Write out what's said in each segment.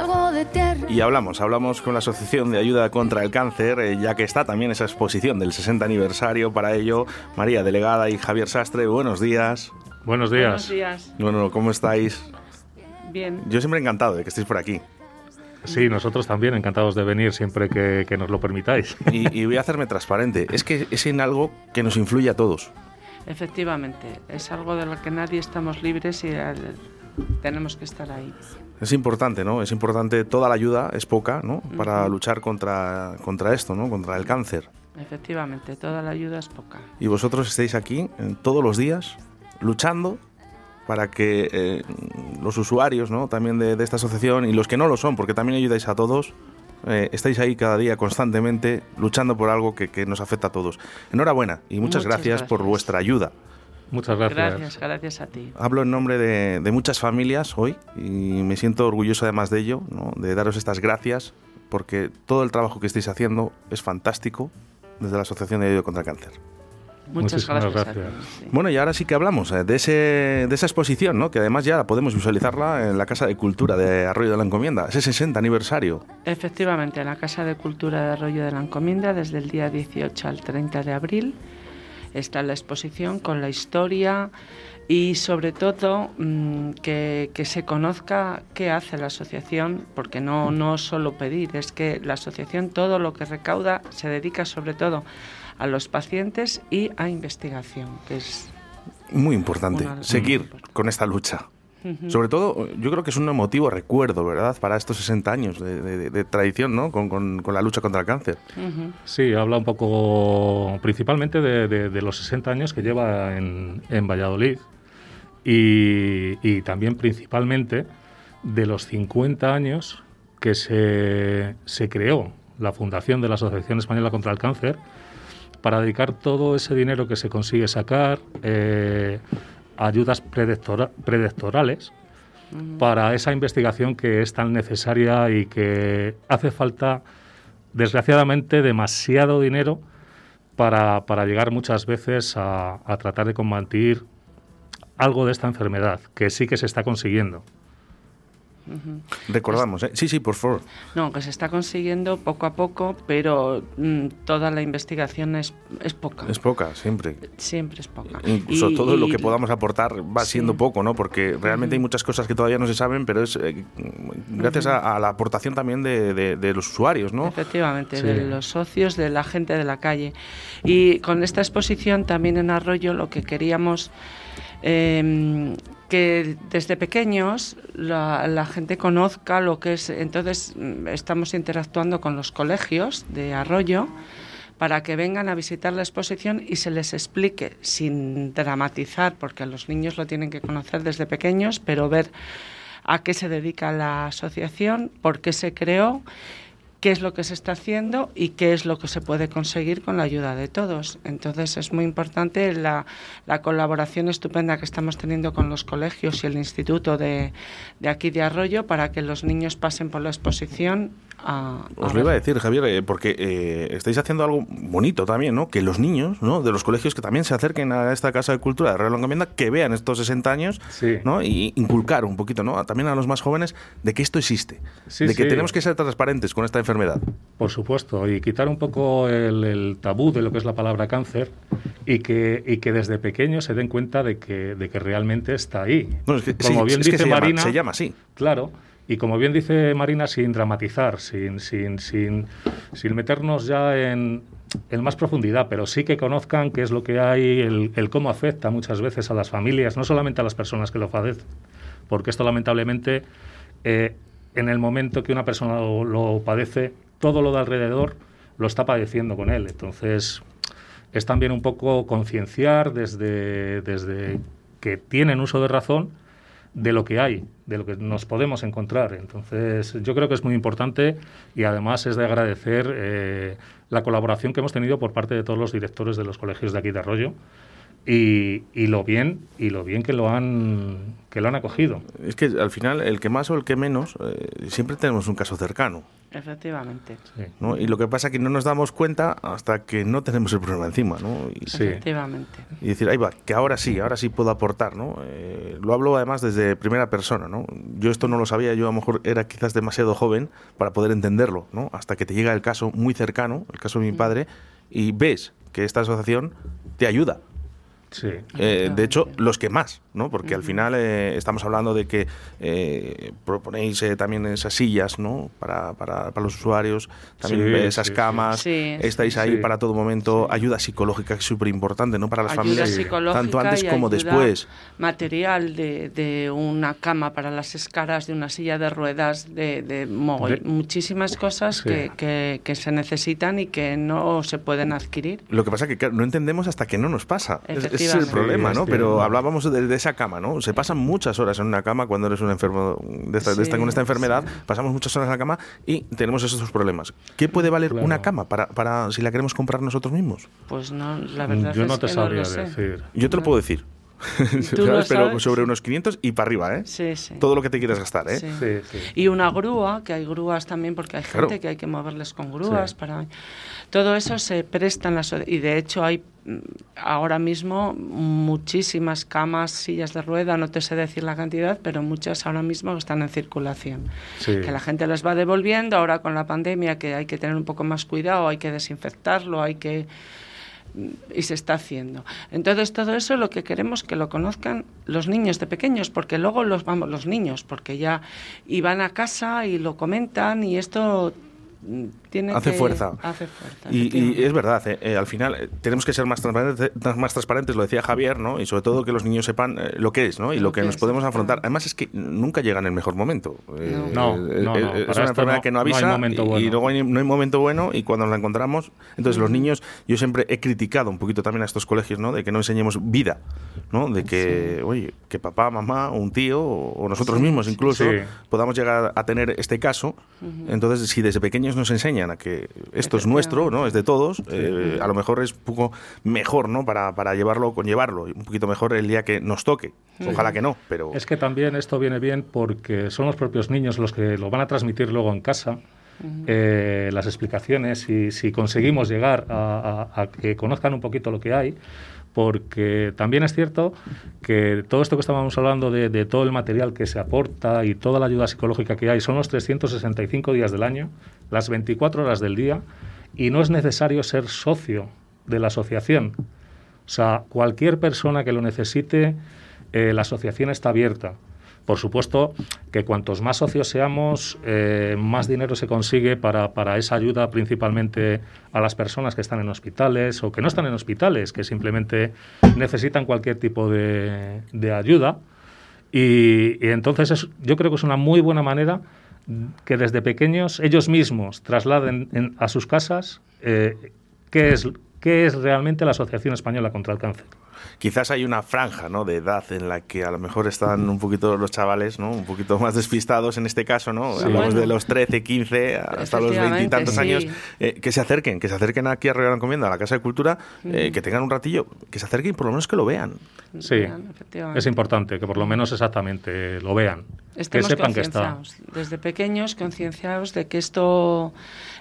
algo de tierra. Y hablamos, hablamos con la Asociación de Ayuda contra el Cáncer, eh, ya que está también esa exposición del 60 aniversario. Para ello, María Delegada y Javier Sastre, buenos días. Buenos días. Buenos días. Bueno, ¿cómo estáis? Bien. Yo siempre encantado de que estéis por aquí. Sí, nosotros también encantados de venir siempre que, que nos lo permitáis. Y, y voy a hacerme transparente. Es que es en algo que nos influye a todos. Efectivamente, es algo de lo que nadie estamos libres y eh, tenemos que estar ahí. Es importante, ¿no? Es importante, toda la ayuda es poca, ¿no? Para luchar contra, contra esto, ¿no? Contra el cáncer. Efectivamente, toda la ayuda es poca. Y vosotros estáis aquí eh, todos los días luchando para que eh, los usuarios, ¿no? También de, de esta asociación y los que no lo son, porque también ayudáis a todos, eh, estáis ahí cada día constantemente luchando por algo que, que nos afecta a todos. Enhorabuena y muchas, Muchas gracias, por vuestra ayuda. Muchas gracias. Gracias, gracias a ti. Hablo en nombre de, de muchas familias hoy y me siento orgulloso además de ello, ¿no? de daros estas gracias, porque todo el trabajo que estáis haciendo es fantástico desde la Asociación de Ayuda contra el Cáncer. Muchas Muchísimas gracias, gracias. sí. Bueno, y ahora sí que hablamos eh, de, ese, de esa exposición, ¿no? que además ya podemos visualizarla en la Casa de Cultura de Arroyo de la Encomienda, ese 60 aniversario. Efectivamente, en la Casa de Cultura de Arroyo de la Encomienda, desde el día 18 al 30 de abril, está la exposición con la historia y sobre todo mm, que, que se conozca qué hace la asociación, porque no, no solo pedir, es que la asociación todo lo que recauda se dedica sobre todo a los pacientes y a investigación, que es Muy importante, seguir con esta lucha. Sobre todo, yo creo que es un emotivo recuerdo, ¿verdad?, para estos 60 años de, de- de tradición, ¿no?, con, con- con la lucha contra el cáncer. Sí, habla un poco principalmente de, de- de los 60 años que lleva en, en Valladolid y, y también principalmente de los 50 años que se, se creó la fundación de la Asociación Española contra el Cáncer para dedicar todo ese dinero que se consigue sacar eh, ayudas predectora- predoctorales para esa investigación que es tan necesaria y que hace falta, desgraciadamente, demasiado dinero para, para llegar muchas veces a, a tratar de combatir algo de esta enfermedad, que sí que se está consiguiendo. Recordamos, ¿eh? Sí, sí, por favor. No, que se está consiguiendo poco a poco, pero mm, toda la investigación es, es poca. Es poca, siempre. Siempre es poca. Incluso Y- todo lo que podamos aportar va Sí. siendo poco, ¿no? Porque realmente hay muchas cosas que todavía no se saben, pero es eh, gracias a, a la aportación también de, de- de los usuarios, ¿no? Efectivamente, Sí. de los socios, de la gente de la calle. Y con esta exposición también en Arroyo lo que queríamos eh, que desde pequeños la, la gente conozca lo que es. Entonces mm, estamos interactuando con los colegios de Arroyo para que vengan a visitar la exposición y se les explique sin dramatizar, porque los niños lo tienen que conocer desde pequeños, pero ver a qué se dedica la asociación, por qué se creó, qué es lo que se está haciendo y qué es lo que se puede conseguir con la ayuda de todos. Entonces es muy importante la, la colaboración estupenda que estamos teniendo con los colegios y el instituto de, de aquí de Arroyo para que los niños pasen por la exposición a... Os a lo iba a decir, Javier, eh, porque eh, estáis haciendo algo bonito también, ¿no? Que los niños, ¿no? De los colegios que también se acerquen a esta Casa de Cultura de Real Encomienda, que vean estos 60 años, Sí. ¿no? Y inculcar un poquito, ¿no? También a los más jóvenes de que esto existe, Sí, de que sí. tenemos que ser transparentes con esta enfermedad. Por supuesto, y quitar un poco el, el tabú de lo que es la palabra cáncer y que, y que desde pequeños se den cuenta de que, de que realmente está ahí. No, es que, Como sí, bien es que dice se, llama, Marina, se llama así. Claro, y como bien dice Marina, sin dramatizar, sin, sin, sin, sin meternos ya en, en más profundidad, pero sí que conozcan qué es lo que hay, el, el cómo afecta muchas veces a las familias, no solamente a las personas que lo padecen, porque esto lamentablemente, eh, en el momento que una persona lo, lo padece, todo lo de alrededor lo está padeciendo con él. Entonces, es también un poco concienciar desde, desde que tienen uso de razón de lo que hay, de lo que nos podemos encontrar. Entonces, yo creo que es muy importante y además es de agradecer eh, la colaboración que hemos tenido por parte de todos los directores de los colegios de aquí de Arroyo y, y lo bien y lo bien que lo han que lo han acogido. Es que al final, el que más o el que menos, eh, siempre tenemos un caso cercano. Efectivamente. ¿no? Y lo que pasa es que no nos damos cuenta hasta que no tenemos el problema encima. ¿no? Y, Efectivamente. Y decir, ahí va, que ahora sí, ahora sí puedo aportar. ¿no? Eh, lo hablo además desde primera persona. ¿no? Yo esto no lo sabía, yo a lo mejor era quizás demasiado joven para poder entenderlo, ¿no? hasta que te llega el caso muy cercano, el caso de mi mm. padre, y ves que esta asociación te ayuda. Sí. Eh, de hecho, los que más, ¿no? Porque al final eh, estamos hablando de que eh, proponéis también esas sillas, ¿no? Para, para, para los usuarios, también esas camas, estáis ahí para todo momento, ayuda psicológica que es súper importante, ¿no? Para las familias, tanto antes como después. Material de, de, una cama para las escalas, de una silla de ruedas, de, de, muchísimas cosas que, que, que, se necesitan y que no se pueden adquirir. Lo que pasa es que no entendemos hasta que no nos pasa. Ese es el problema, ¿no? Pero hablábamos de, esa cama, ¿no? Se pasan muchas horas en una cama cuando eres un enfermo de esta, con esta enfermedad. Pasamos muchas horas en la cama y tenemos esos problemas. ¿Qué puede valer una cama para, para si la queremos comprar nosotros mismos? Pues no, la verdad Yo no es te que sabría no decir. Yo te lo puedo decir. Pero sobre unos 500 y para arriba, ¿eh? Sí, sí. Todo lo que te quieras gastar, ¿eh? Sí. Sí, y una grúa, que hay grúas también, porque hay gente que hay que moverles con grúas. para Todo eso se presta en la Y de hecho hay mm, ahora mismo muchísimas camas, sillas de rueda, no te sé decir la cantidad, pero muchas ahora mismo están en circulación. Que la gente las va devolviendo, ahora con la pandemia que hay que tener un poco más cuidado, hay que desinfectarlo, hay que y se está haciendo. Entonces todo eso lo que queremos que lo conozcan los niños de pequeños, porque luego los vamos los niños, porque ya iban a casa y lo comentan y esto hace, fuerza. Y, es verdad, eh, eh, al final eh, tenemos que ser más transparentes, más transparentes, lo decía Javier, ¿no? Y sobre todo que los niños sepan lo que es, ¿no? Y lo, que, nos podemos afrontar. Además es que nunca llega en el mejor momento. No, no, Es una enfermedad que no avisa y, luego no hay momento bueno y cuando la encontramos, entonces los niños, yo siempre he criticado un poquito también a estos colegios, ¿no? De que no enseñemos vida, ¿no? De que, oye, que papá, mamá, un tío o nosotros mismos incluso podamos llegar a tener este caso. Entonces, si desde pequeños nos enseñan a que esto es nuestro, ¿no? Es de todos, eh, a lo mejor es un poco mejor, ¿no? Para, para llevarlo, conllevarlo, un poquito mejor el día que nos toque. Ojalá que no, pero... Es que también esto viene bien porque son los propios niños los que lo van a transmitir luego en casa. Eh, las explicaciones y si conseguimos llegar a, que conozcan un poquito lo que hay, porque también es cierto que todo esto que estábamos hablando de, todo el material que se aporta y toda la ayuda psicológica que hay son los 365 días del año las 24 horas del día y no es necesario ser socio de la asociación. O sea, cualquier persona que lo necesite, eh, la asociación está abierta. Por supuesto que cuantos más socios seamos, eh, más dinero se consigue para, esa ayuda principalmente a las personas que están en hospitales o que no están en hospitales, que simplemente necesitan cualquier tipo de, ayuda. Y, entonces yo creo que es una muy buena manera que desde pequeños ellos mismos trasladen a sus casas eh, qué, es, qué es realmente la Asociación Española contra el Cáncer quizás hay una franja ¿no? de edad en la que a lo mejor están un poquito los chavales, ¿no? un poquito más despistados en este caso, ¿no? Hablamos de los 13, 15, hasta los 20 y tantos años, eh, que se acerquen, que se acerquen aquí a Río Encomienda, a la Casa de Cultura, eh, que tengan un ratillo, que se acerquen y por lo menos que lo vean. Sí, es importante que por lo menos exactamente lo vean. Que sepan que está. Desde pequeños, concienciados de que esto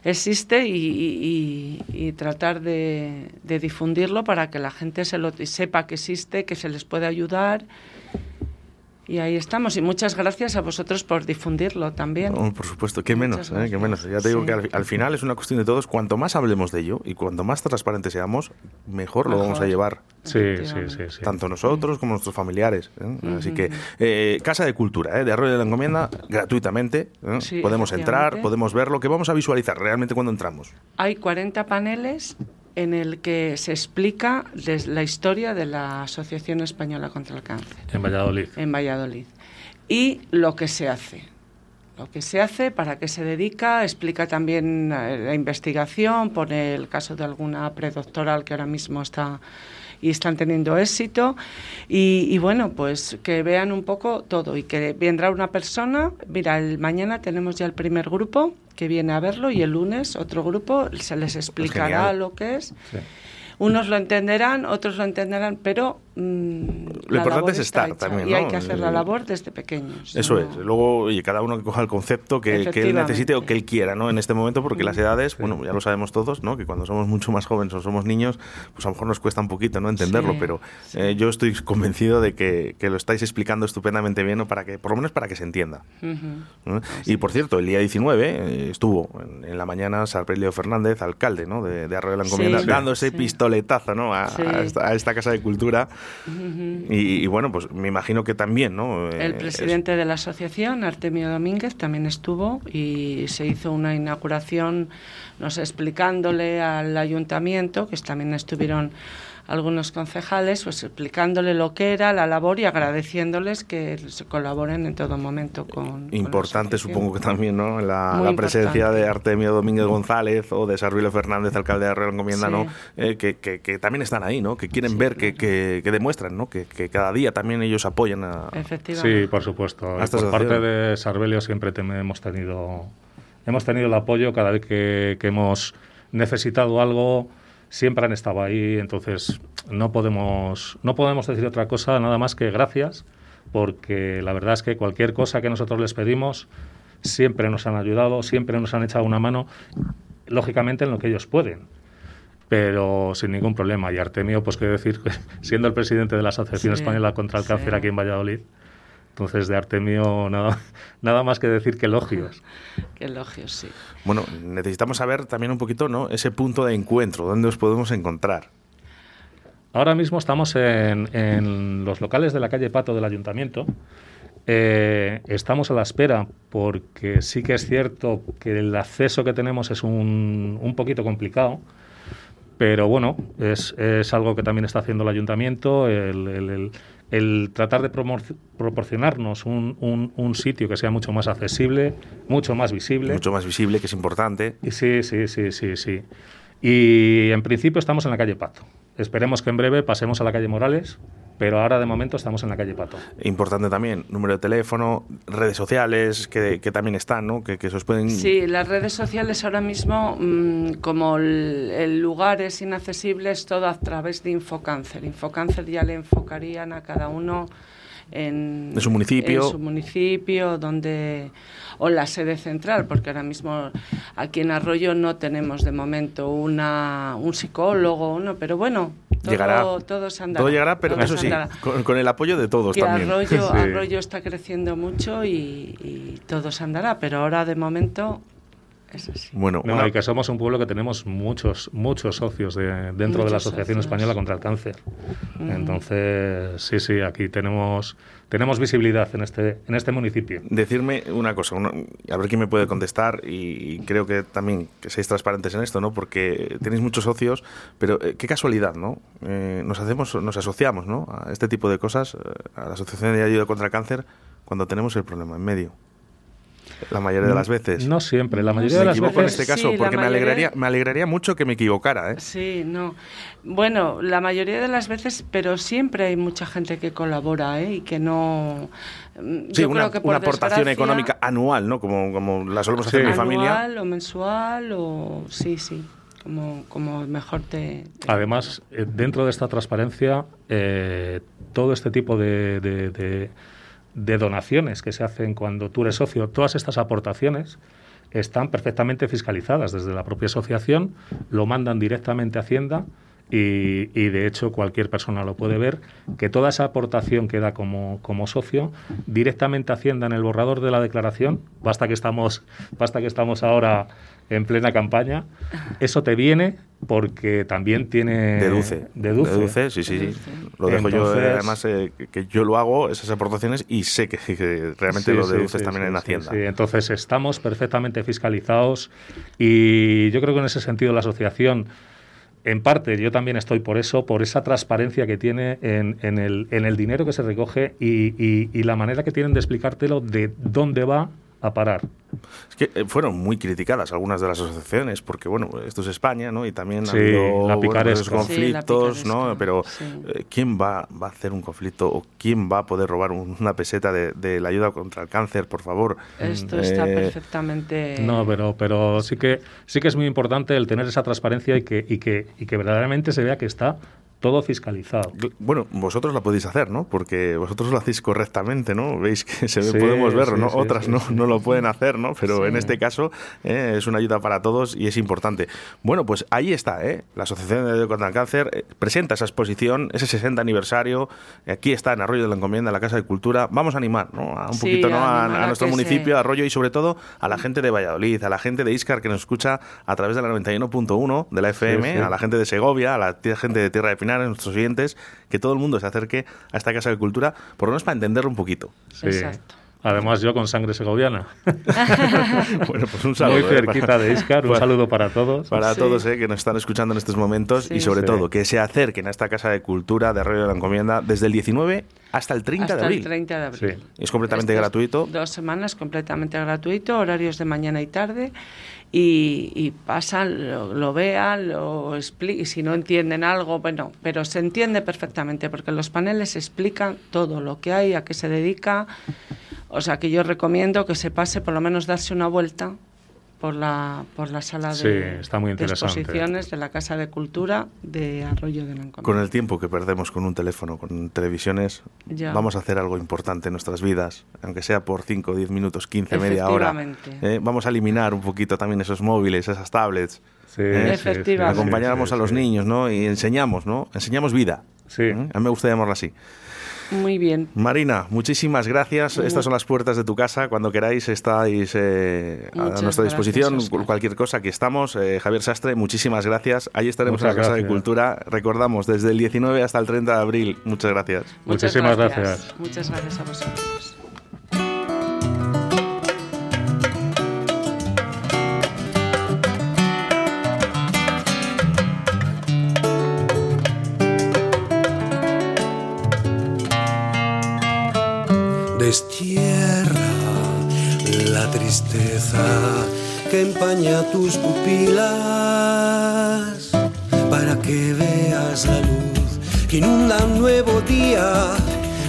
existe y, tratar de, difundirlo para que la gente se lo sepa que existe, que se les puede ayudar y ahí estamos. Y muchas gracias a vosotros por difundirlo también. Oh, por supuesto, qué menos, ¿eh? qué menos. Ya te digo que al, final es una cuestión de todos. Cuanto más hablemos de ello y cuanto más transparentes seamos, mejor, lo vamos a llevar. Sí, sí, sí, Tanto nosotros como nuestros familiares. ¿eh? Así que, eh, Casa de Cultura, de Arroyo de la Encomienda, gratuitamente. podemos entrar, podemos ver lo que vamos a visualizar realmente cuando entramos. Hay 40 paneles en el que se explica la historia de la Asociación Española contra el Cáncer. En Valladolid. En Valladolid. Y lo que se hace. Lo que se hace, para qué se dedica, explica también eh, la investigación, pone el caso de alguna predoctoral que ahora mismo está y están teniendo éxito. Y, bueno, pues que vean un poco todo y que vendrá una persona. Mira, el, mañana tenemos ya el primer grupo que viene a verlo y el lunes otro grupo se les explicará lo que es. Unos lo entenderán, otros lo entenderán, pero Lo la importante es estar también, Y hay ¿no? que hacer la Eh, labor desde pequeños. Eso ¿no? es. Luego, oye, cada uno que coja el concepto que, que él necesite o que él quiera, ¿no? En este momento, porque las edades, Sí. bueno, ya lo sabemos todos, ¿no? Que cuando somos mucho más jóvenes o somos niños, pues a lo mejor nos cuesta un poquito, ¿no? Entenderlo, Sí, pero sí. eh, yo estoy convencido de que, que lo estáis explicando estupendamente bien, ¿no? Para que, por lo menos para que se entienda. Ujú. ¿no? Y por cierto, el día 19 eh, estuvo en, en la mañana Sarpelio Fernández, alcalde ¿no? de, de Arroyo de la Encomienda, sí. pistoletazo ¿no? a, a esta, a esta Casa de Cultura. Y, y bueno, pues me imagino que también, ¿no? Eh, El es- presidente de la asociación, Artemio Domínguez, también estuvo y se hizo una inauguración, no sé, explicándole al ayuntamiento, que también estuvieron algunos concejales, pues explicándole lo que era la labor y agradeciéndoles que se colaboren en todo momento con. con Importante, asociación. supongo que también, ¿no? La, la presencia de Artemio Domínguez González o de Sarvilio Fernández, alcalde de la Encomienda, Sí. ¿no? Eh, que, que- que también están ahí, ¿no? Que quieren ver, que, que- que demuestran, ¿no? Que, que cada día también ellos apoyan a... Efectivamente. Sí, por supuesto. Por parte de Sarbelio siempre te- hemos tenido hemos tenido el apoyo cada vez que, que hemos necesitado algo siempre han estado ahí entonces no podemos no podemos decir otra cosa nada más que gracias porque la verdad es que cualquier cosa que nosotros les pedimos siempre nos han ayudado siempre nos han echado una mano lógicamente en lo que ellos pueden pero sin ningún problema. Y Artemio, pues qué decir, siendo el presidente de la Asociación Sí, Española contra el sí. Cáncer aquí en Valladolid, entonces de Artemio nada, nada más que decir que elogios. Qué elogios, sí. Bueno, necesitamos saber también un poquito, ¿no? Ese punto de encuentro, ¿dónde os podemos encontrar? Ahora mismo estamos en, en los locales de la calle Pato del Ayuntamiento. Eh, estamos a la espera porque sí que es cierto que el acceso que tenemos es un, un poquito complicado, pero bueno, es, es algo que también está haciendo el ayuntamiento, el, el- el- el tratar de proporcionarnos un, un- un sitio que sea mucho más accesible, mucho más visible. Mucho más visible, que es importante. Sí, sí, sí, sí, sí. Y en principio estamos en la calle Pato. Esperemos que en breve pasemos a la calle Morales, pero ahora de momento estamos en la calle Pato. Importante también, número de teléfono, redes sociales, que, que también están, ¿no? Que, que se os pueden... Sí, las redes sociales ahora mismo, mm, como el, el lugar es inaccesible, es todo a través de Infocáncer. Infocáncer ya le enfocarían a cada uno en, De su municipio. en su municipio, donde o la sede central, porque ahora mismo aquí en Arroyo no tenemos de momento una, un psicólogo, uno, pero bueno, todo, llegará. todo se andará. Todo llegará, pero todo eso sí, con, con el apoyo de todos Que también. Arroyo, Sí. Arroyo está creciendo mucho y, y todo se andará, pero ahora de momento así. Bueno, No, una- y que somos un pueblo que tenemos muchos, muchos socios de- dentro de la Asociación socios. Española contra el Cáncer. Entonces, sí, sí, aquí tenemos, tenemos visibilidad en este, en este municipio. decirme una cosa, una- a ver quién me puede contestar y, y creo que también que seáis transparentes en esto, ¿no? Porque tenéis muchos socios, pero eh, qué casualidad, ¿no? Eh, nos hacemos, nos asociamos, ¿no? A este tipo de cosas, eh, a la Asociación de Ayuda contra el Cáncer, cuando tenemos el problema en medio. La mayoría de las veces. No siempre, la mayoría me de las equivoco en veces... este caso, Sí, porque me alegraría, me alegraría mucho que me equivocara, ¿eh? Sí, no. Bueno, la mayoría de las veces, pero siempre hay mucha gente que colabora ¿eh? y que no. mm, Sí, yo una, creo que por una aportación económica anual, ¿no? Como, como la solemos hacer Sí. en mi familia. Anual o mensual o. Sí, sí. Como, como mejor te. te- Además, eh, dentro de esta transparencia, eh, todo este tipo de, de- de- de donaciones que se hacen cuando tú eres socio, todas estas aportaciones están perfectamente fiscalizadas. Desde la propia asociación, lo mandan directamente a Hacienda y, y, de hecho cualquier persona lo puede ver, que toda esa aportación que da como, como socio directamente Hacienda en el borrador de la declaración, basta que estamos, basta que estamos ahora en plena campaña, eso te viene porque también tiene... Deduce. Deduce. Deduce, sí, sí, sí. Deduce. Lo dejo yo, Entonces- eh, además, eh, que- yo lo hago, esas aportaciones, y sé que, que realmente Sí, lo deduces sí, también sí, en sí, Hacienda. sí. Entonces estamos perfectamente fiscalizados y yo creo que en ese sentido la asociación, en parte yo también estoy por eso, por esa transparencia que tiene en, en el, en el dinero que se recoge y, y- y la manera que tienen de explicártelo de dónde va a parar. Es que eh, fueron muy criticadas algunas de las asociaciones, porque bueno, esto es España, ¿no? Y también Sí, ha habido la bueno, picaresca. esos conflictos, Sí, la ¿no? Pero sí. eh, ¿quién va, va a hacer un conflicto o quién va a poder robar un- una peseta de, de la ayuda contra el cáncer, por favor? Esto está Eh, perfectamente. No, pero, pero sí que sí que es muy importante el tener esa transparencia y que, y que, y que verdaderamente se vea que está todo fiscalizado. Bueno, vosotros la podéis hacer, ¿no? Porque vosotros lo hacéis correctamente, ¿no? Veis que se podemos verlo, ¿no? Otras no, no lo pueden hacer, ¿no? Pero en este caso eh, es una ayuda para todos y es importante. Bueno, pues ahí está, ¿eh? La Asociación de contra el Cáncer eh, presenta esa exposición, ese 60 aniversario. Aquí está en Arroyo de la Encomienda, la Casa de Cultura. Vamos a animar, ¿no? A un poquito, ¿no? A, nuestro municipio, Arroyo y sobre todo a la gente de Valladolid, a la gente de Iscar que nos escucha a través de la 91.1 de la FM, a la gente de Segovia, a la gente de Tierra de Pinar, a nuestros oyentes, que todo el mundo se acerque a esta Casa de Cultura, por lo menos para entenderlo un poquito. Exacto. Además, yo con sangre segoviana. bueno, pues un saludo. Muy ¿eh? cerquita de Iscar, un saludo para todos. Para todos eh, que nos están escuchando en estos momentos y sobre todo que se acerquen a esta Casa de Cultura de Arroyo de la Encomienda desde el 19 hasta el 30 de abril. el 30 de abril. Es completamente gratuito. Dos semanas completamente gratuito, horarios de mañana y tarde. Y, y pasan, lo, vean, lo explican. Y si no entienden algo, bueno, pero se entiende perfectamente porque los paneles explican todo lo que hay, a qué se dedica. O sea que yo recomiendo que se pase por lo menos darse una vuelta por la, por la sala de, exposiciones de la Casa de Cultura de Arroyo de la Con el tiempo que perdemos con un teléfono, con televisiones, vamos a hacer algo importante en nuestras vidas, aunque sea por 5, 10 minutos, 15, media hora. ¿eh? vamos a eliminar un poquito también esos móviles, esas tablets. Sí, ¿eh? Efectivamente. Acompañamos a los niños ¿no? y enseñamos, ¿no? Enseñamos vida. Sí. ¿eh? A mí me gusta llamarlo así. Muy bien. Marina, muchísimas gracias. Estas son las puertas de tu casa. Cuando queráis estáis eh, a nuestra disposición. Cualquier cosa, aquí estamos. Eh, Javier Sastre, muchísimas gracias. Ahí estaremos en la Casa de Cultura. Recordamos, desde el 19 hasta el 30 de abril. Muchas gracias. Muchísimas gracias. Muchas gracias a vosotros. Destierra la tristeza que empaña tus pupilas para que veas la luz que inunda un nuevo día.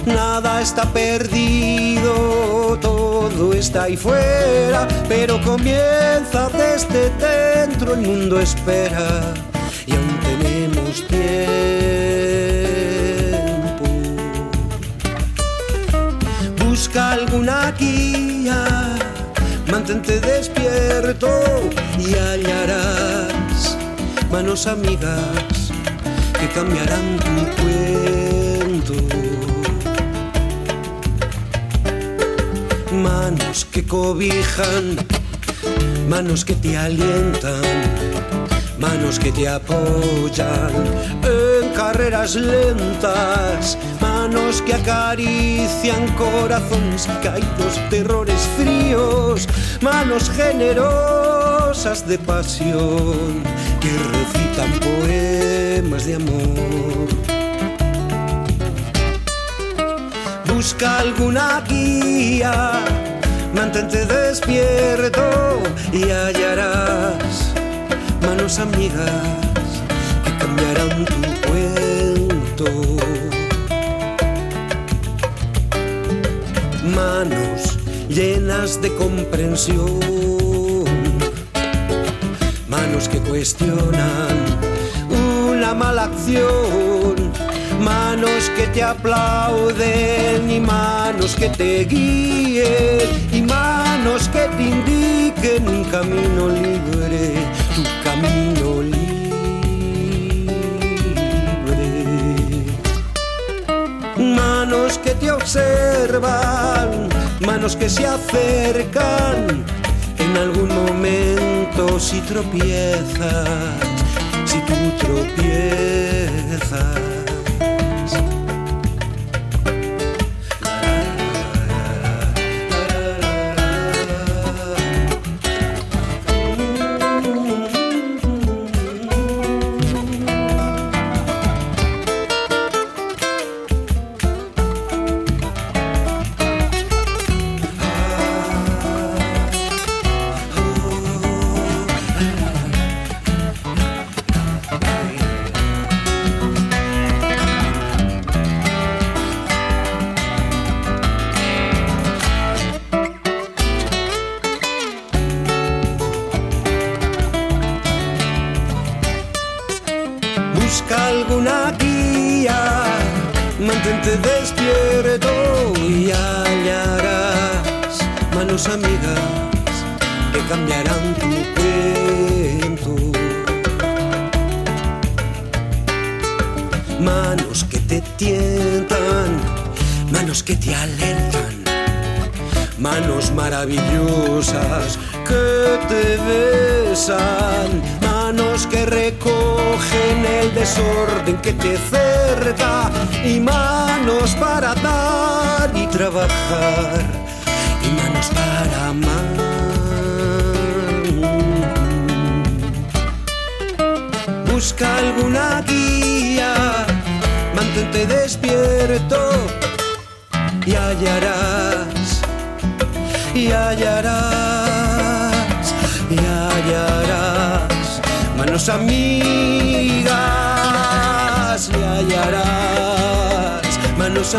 Nada está perdido, todo está ahí fuera, pero comienza desde dentro, el mundo espera y aún tenemos tiempo. Alguna guía, mantente despierto y hallarás manos amigas que cambiarán tu cuento. Manos que cobijan, manos que te alientan, manos que te apoyan en carreras lentas manos que acarician corazones caídos, terrores fríos, manos generosas de pasión que recitan poemas de amor. Busca alguna guía, mantente despierto y hallarás manos amigas llenas de comprensión, manos que cuestionan una mala acción, manos que te aplauden y manos que te guíen. Y manos que te indiquen un camino libre, tu camino libre. manos que te observan, manos que se acercan en algún momento si tropiezas, si tú tropiezas. Mantente despierto y hallarás manos amigas que cambiarán tu cuento. Manos que te tientan, manos que te alertan, manos maravillosas que te besan, manos que recogen el desorden que te cerca y manos para dar y trabajar y manos para amar. Busca alguna guía, mantente despierto y hallarás, y hallarás, y hallarás buenos amigas le hallarás.